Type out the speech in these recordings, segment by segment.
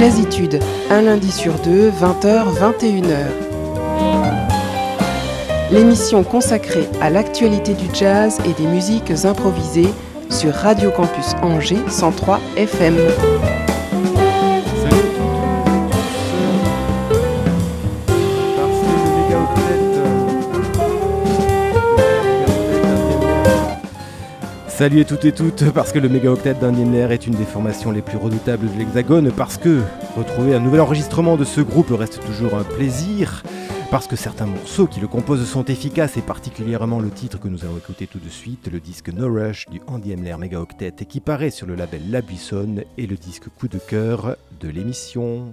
Jazzitude, un lundi sur deux, 20h, 21h. L'émission consacrée à l'actualité du jazz et des musiques improvisées sur Radio Campus Angers 103 FM. Salut à toutes et toutes, parce que le méga octet d'Indien Air est une des formations les plus redoutables de l'Hexagone, parce que retrouver un nouvel enregistrement de ce groupe reste toujours un plaisir, parce que certains morceaux qui le composent sont efficaces, et particulièrement le titre que nous allons écouter tout de suite, le disque No Rush du Andy Emler Mega Octet, qui paraît sur le label La Buissonne, et le disque coup de cœur de l'émission.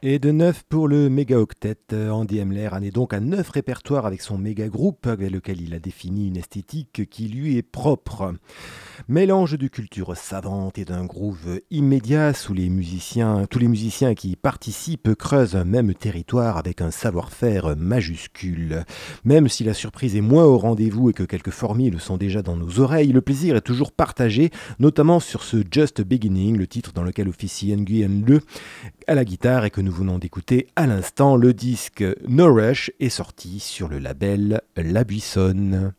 Et de neuf pour le méga octet. Andy Hemler en est donc à neuf répertoires avec son méga groupe, avec lequel il a défini une esthétique qui lui est propre. Mélange de culture savante et d'un groove immédiat sous les musiciens, tous les musiciens qui y participent creusent un même territoire avec un savoir-faire majuscule. Même si la surprise est moins au rendez-vous et que quelques formules sont déjà dans nos oreilles, le plaisir est toujours partagé, notamment sur ce Just Beginning, le titre dans lequel officie Nguyen Le à la guitare et que nous venons d'écouter à l'instant. Le disque No Rush est sorti sur le label La Buissonne.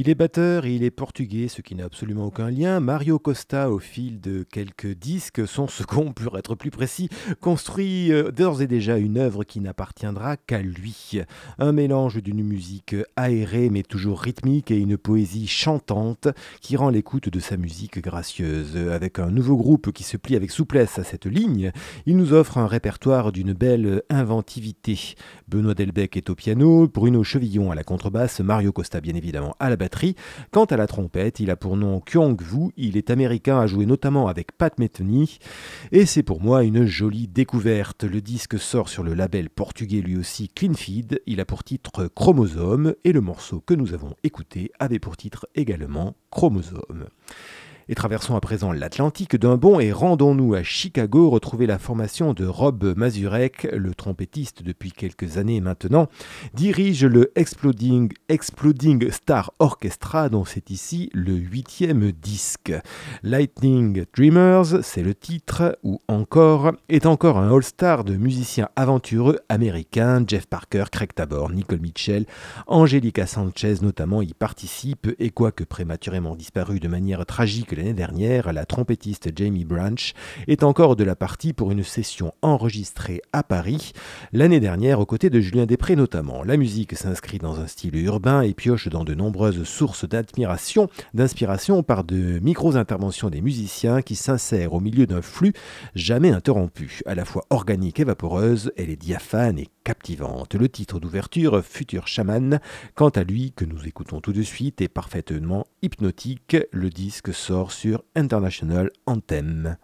Il est batteur et il est portugais, ce qui n'a absolument aucun lien. Mario Costa, au fil de quelques disques, son second, pour être plus précis, construit euh, d'ores et déjà une œuvre qui n'appartiendra qu'à lui. Un mélange d'une musique aérée mais toujours rythmique et une poésie chantante qui rend l'écoute de sa musique gracieuse. Avec un nouveau groupe qui se plie avec souplesse à cette ligne, il nous offre un répertoire d'une belle inventivité. Benoît Delbecq est au piano, Bruno Chevillon à la contrebasse, Mario Costa bien évidemment à la batterie. Quant à la trompette, il a pour nom Kyong-Wu, il est américain, a joué notamment avec Pat Metheny, et c'est pour moi une jolie découverte. Le disque sort sur le label portugais lui aussi Clean Feed, il a pour titre Chromosome, et le morceau que nous avons écouté avait pour titre également Chromosome. Et traversons à présent l'Atlantique d'un bond et rendons-nous à Chicago retrouver la formation de Rob Mazurek, le trompettiste depuis quelques années maintenant, dirige le Exploding, Exploding Star Orchestra dont c'est ici le huitième disque. Lightning Dreamers, c'est le titre, ou encore, est encore un all-star de musiciens aventureux américains, Jeff Parker, Craig Tabor, Nicole Mitchell, Angelica Sanchez notamment y participe et quoique prématurément disparu de manière tragique l'année dernière, la trompettiste Jamie Branch est encore de la partie pour une session enregistrée à Paris, l'année dernière aux côtés de Julien Després notamment. La musique s'inscrit dans un style urbain et pioche dans de nombreuses sources d'admiration, d'inspiration par de micros-interventions des musiciens qui s'insèrent au milieu d'un flux jamais interrompu. À la fois organique et vaporeuse, elle est diaphane et captivante. Le titre d'ouverture, Futur Shaman, quant à lui, que nous écoutons tout de suite, est parfaitement hypnotique. Le disque sort sur International Anthem.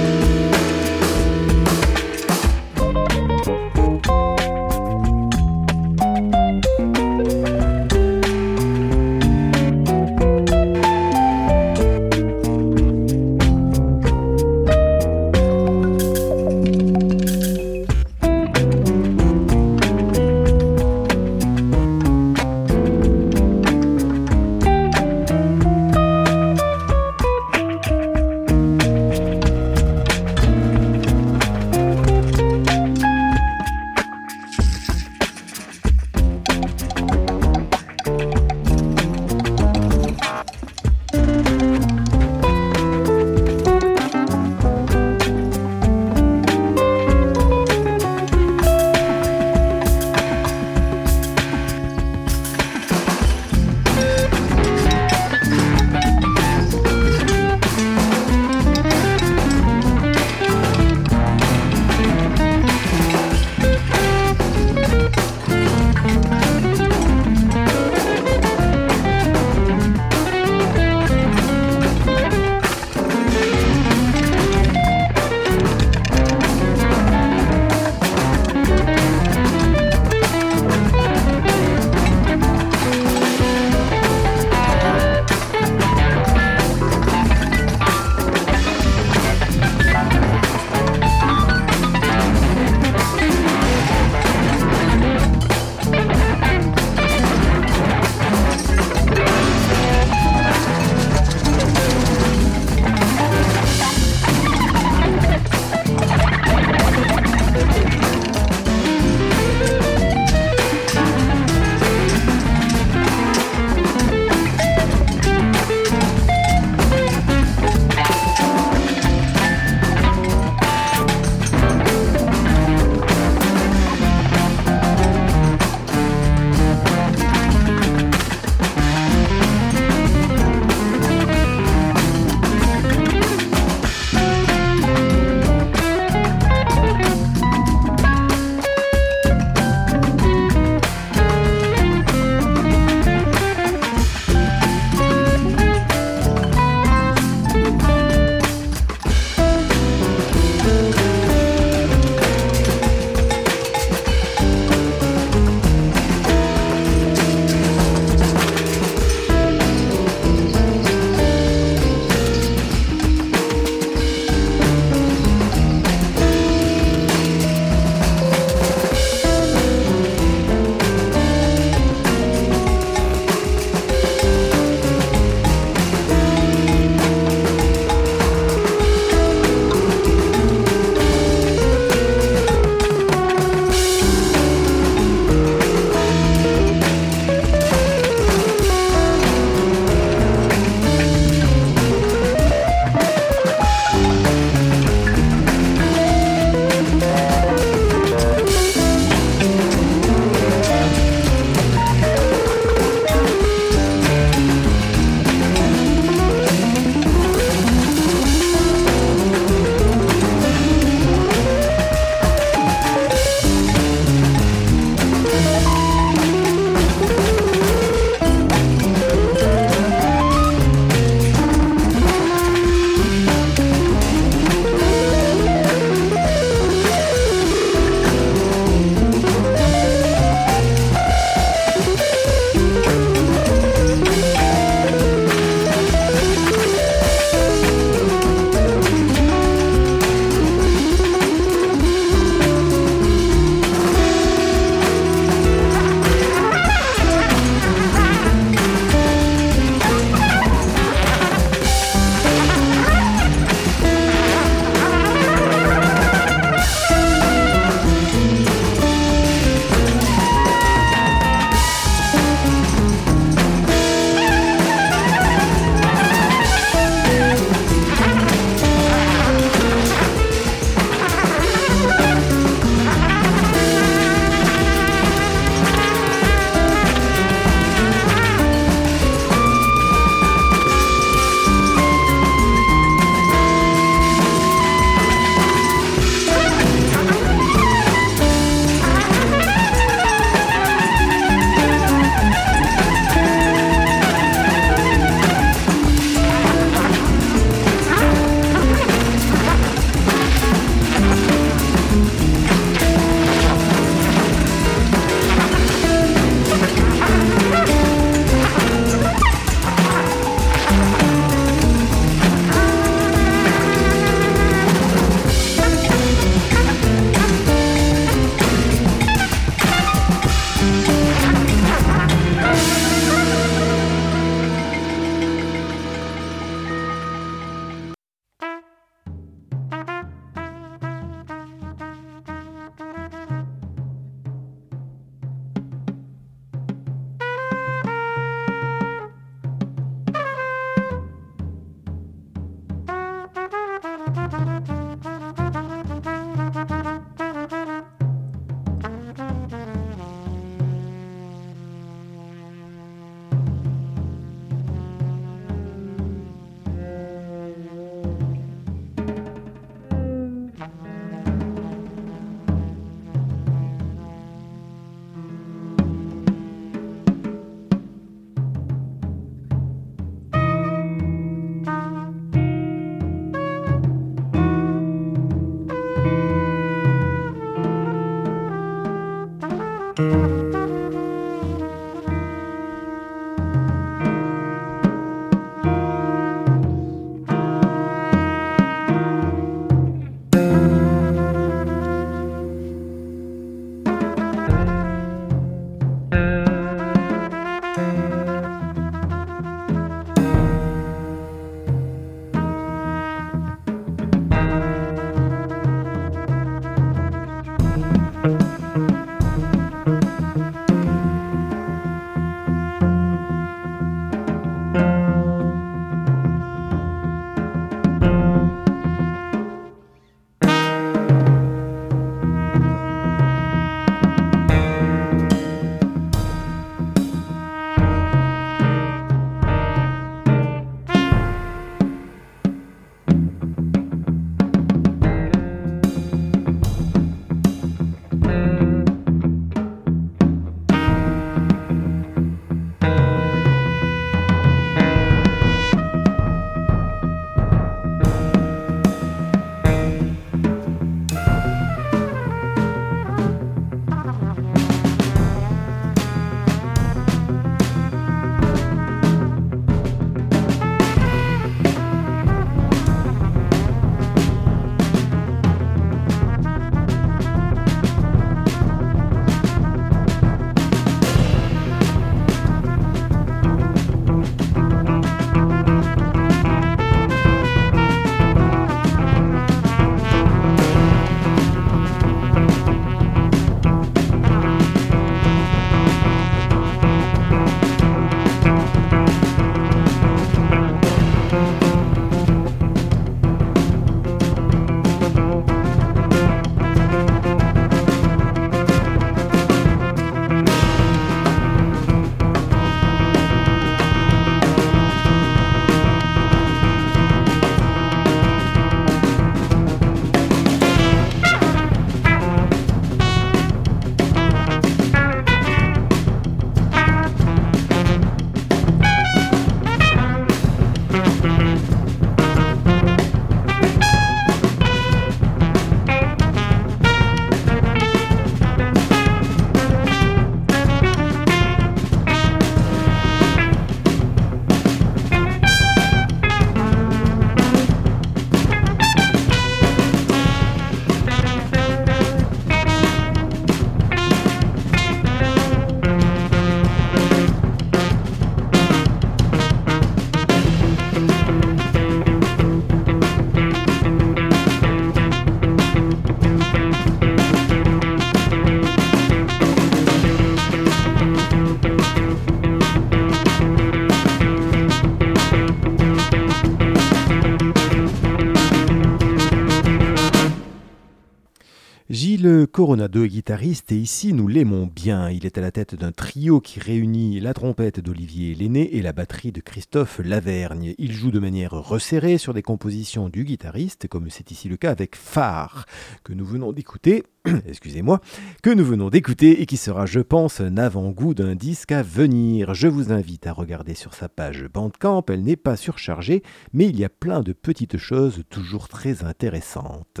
Coronado est guitariste et ici nous l'aimons bien. Il est à la tête d'un trio qui réunit la trompette d'Olivier Lenné et la batterie de Christophe Lavergne. Il joue de manière resserrée sur des compositions du guitariste, comme c'est ici le cas avec Phare, que nous venons d'écouter, excusez-moi, que nous venons d'écouter et qui sera, je pense, un avant-goût d'un disque à venir. Je vous invite à regarder sur sa page Bandcamp, elle n'est pas surchargée, mais il y a plein de petites choses toujours très intéressantes.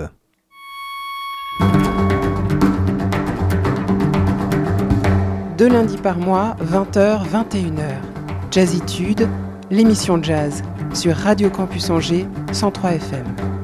Deux lundis par mois, 20h, 21h. Jazzitude, l'émission jazz sur Radio Campus Angers 103 FM.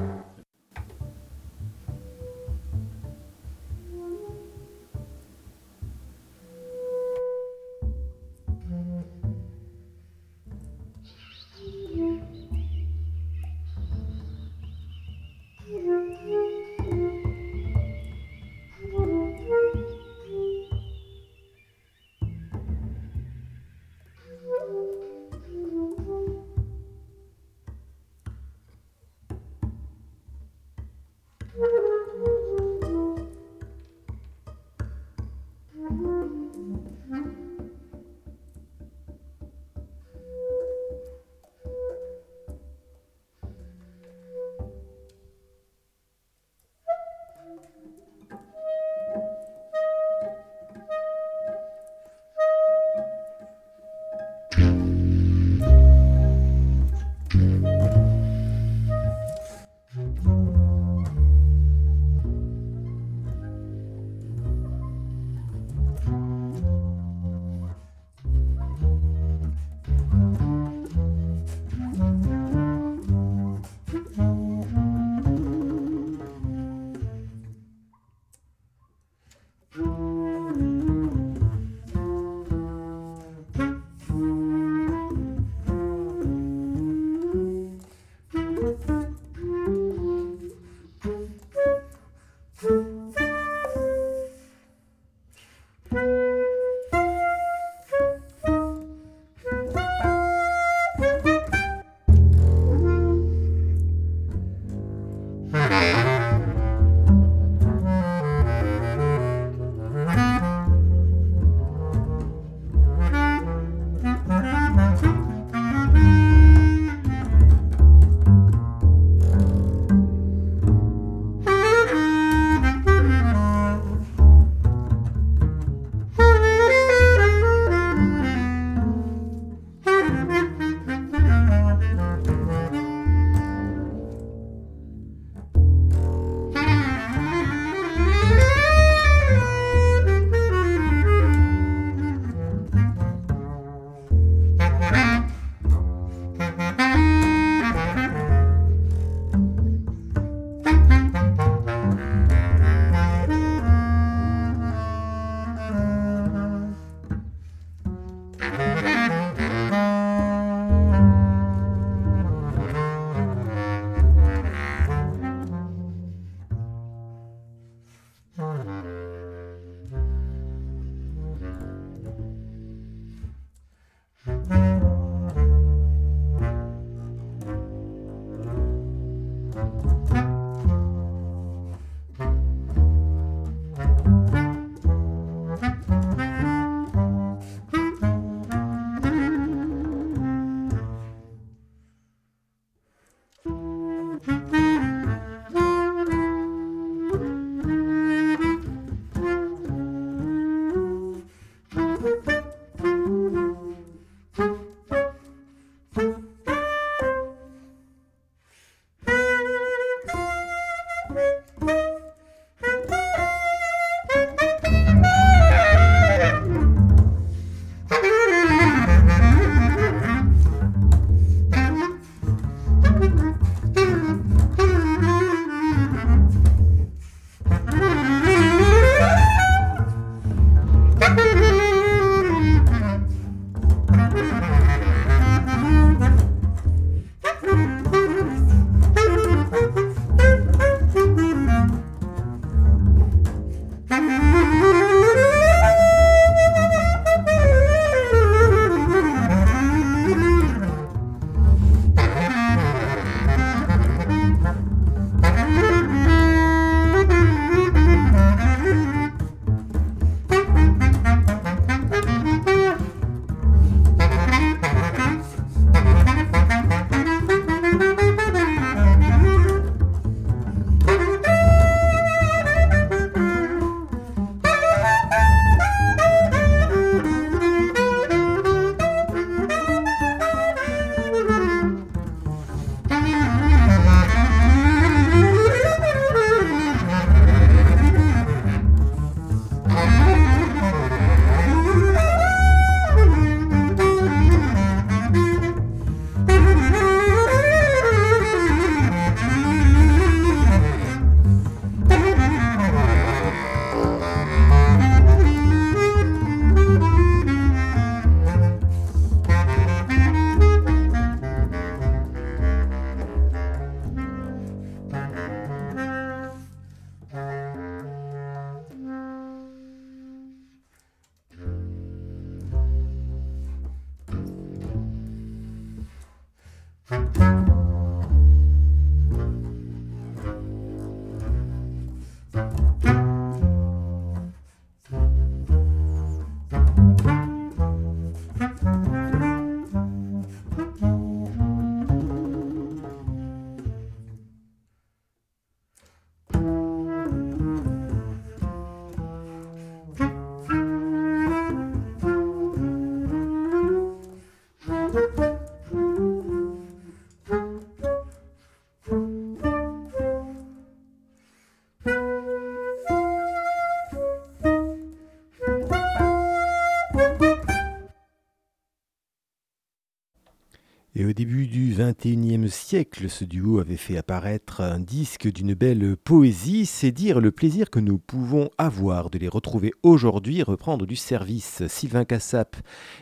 Ce duo avait fait apparaître un disque d'une belle poésie. C'est dire le plaisir que nous pouvons avoir de les retrouver aujourd'hui, reprendre du service. Sylvain Cassap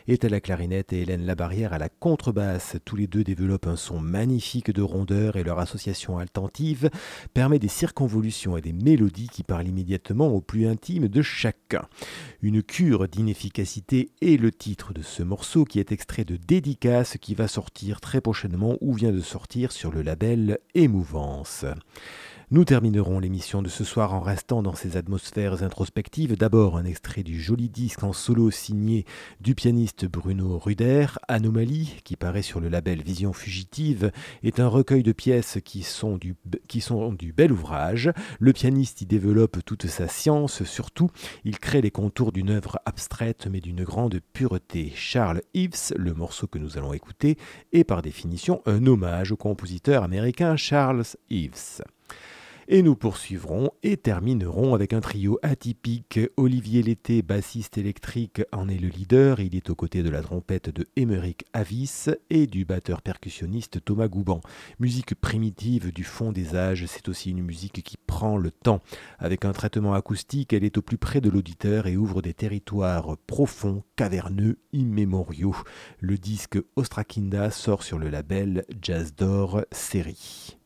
est à la clarinette et Hélène Labarrière à la contrebasse. Tous les deux développent un son magnifique de rondeur et leur association altentive permet des circonvolutions et des mélodies qui parlent immédiatement au plus intime de chacun. Une cure d'inefficacité est le titre de ce morceau qui est extrait de Dédicace qui va sortir très prochainement ou vient de sur le label Émouvance. Nous terminerons l'émission de ce soir en restant dans ces atmosphères introspectives. D'abord un extrait du joli disque en solo signé du pianiste Bruno Ruder, Anomalie, qui paraît sur le label Vision Fugitive, est un recueil de pièces qui sont du, bel ouvrage. Le pianiste y développe toute sa science, surtout il crée les contours d'une œuvre abstraite mais d'une grande pureté. Charles Ives, le morceau que nous allons écouter, est par définition un hommage au compositeur américain Charles Ives. Et nous poursuivrons et terminerons avec un trio atypique. Olivier Lété, bassiste électrique, en est le leader. Il est aux côtés de la trompette de Émeric Avis et du batteur percussionniste Thomas Gouban. Musique primitive du fond des âges, c'est aussi une musique qui prend le temps. Avec un traitement acoustique, elle est au plus près de l'auditeur et ouvre des territoires profonds, caverneux, immémoriaux. Le disque Ostrakinda sort sur le label Jazz d'Or Série.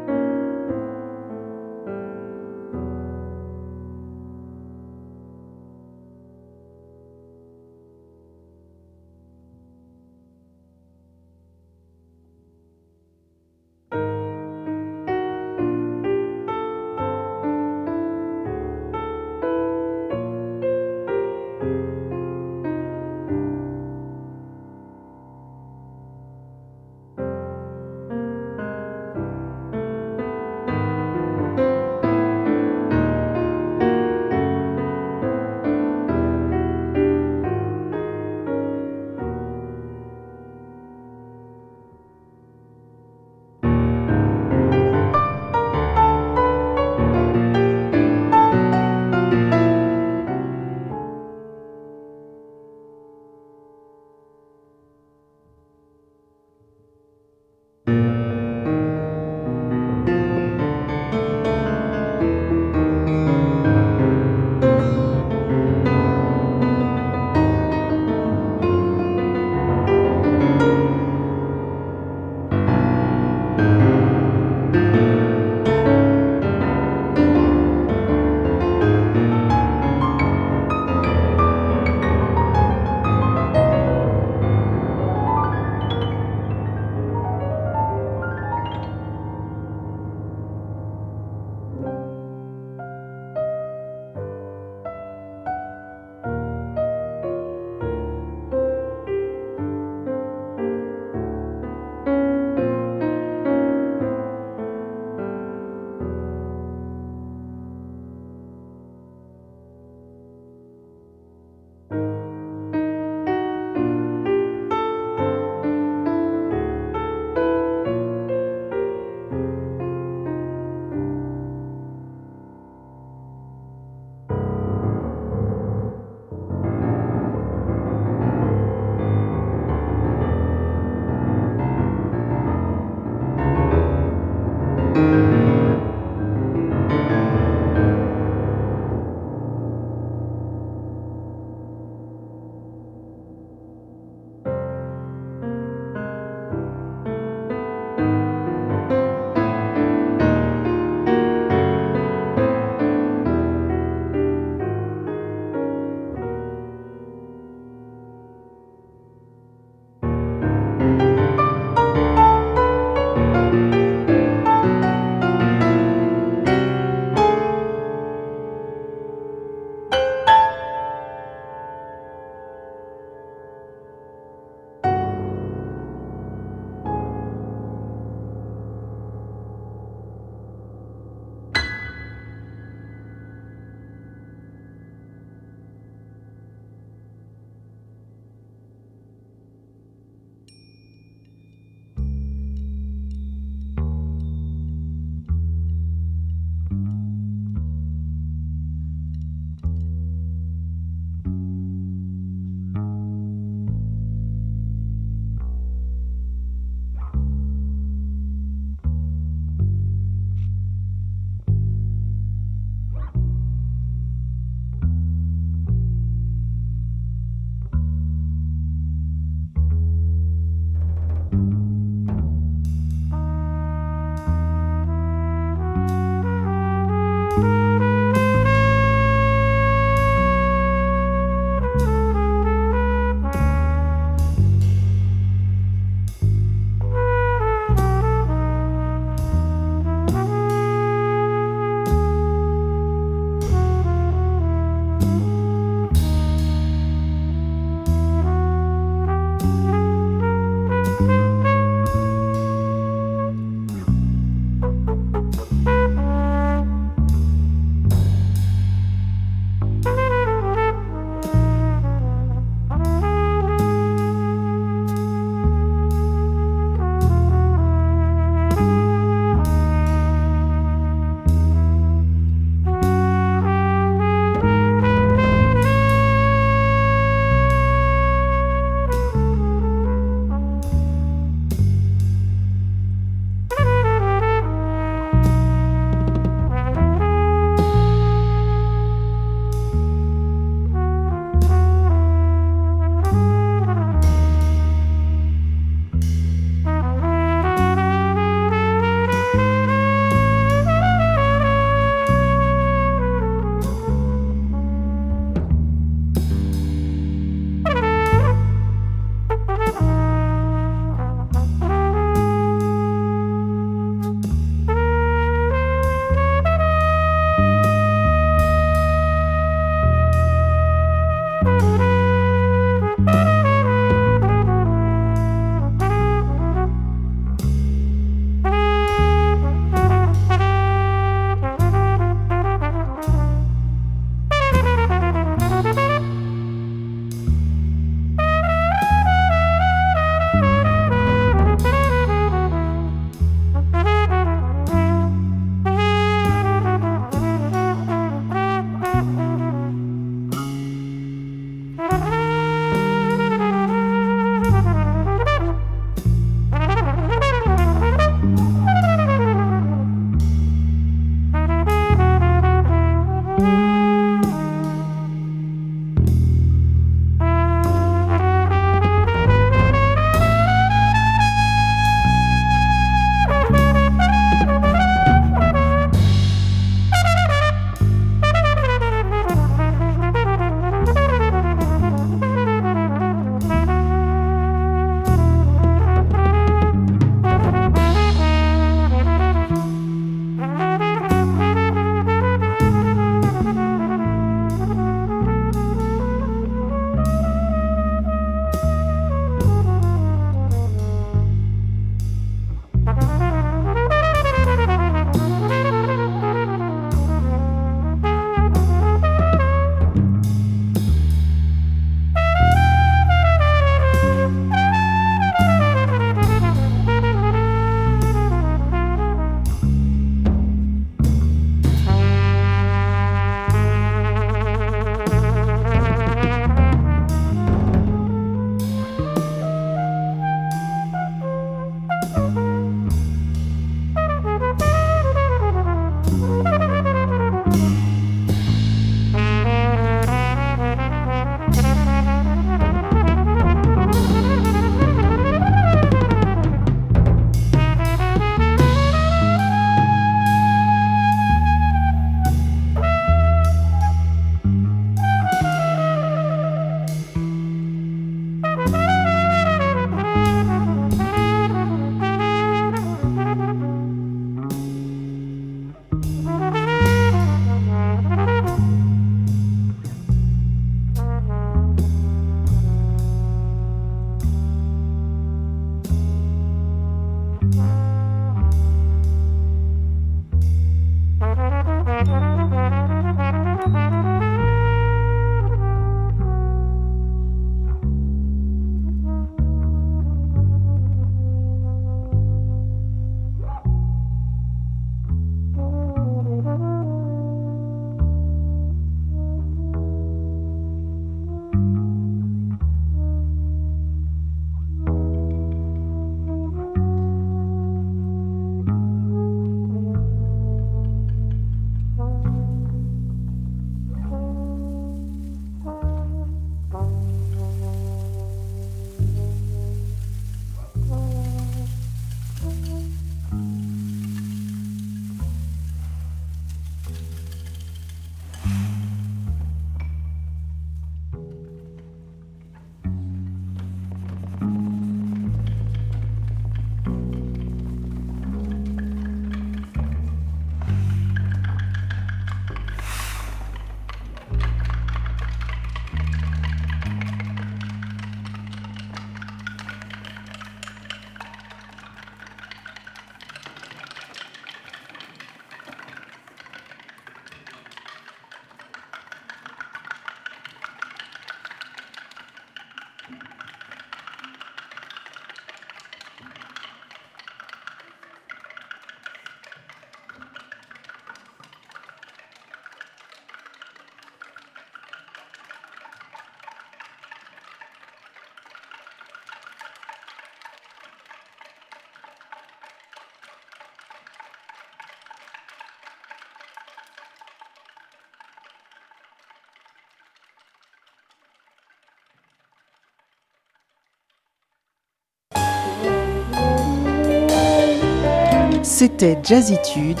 C'était Jazzitude,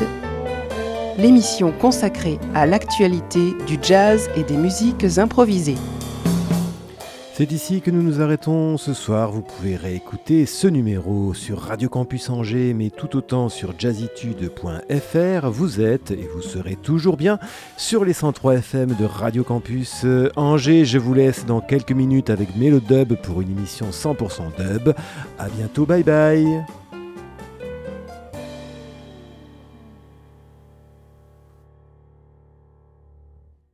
l'émission consacrée à l'actualité du jazz et des musiques improvisées. C'est ici que nous nous arrêtons ce soir. Vous pouvez réécouter ce numéro sur Radio Campus Angers, mais tout autant sur jazzitude.fr. Vous êtes et vous serez toujours bien sur les 103 FM de Radio Campus Angers. Je vous laisse dans quelques minutes avec Mélodub pour une émission 100% dub. À bientôt, bye bye.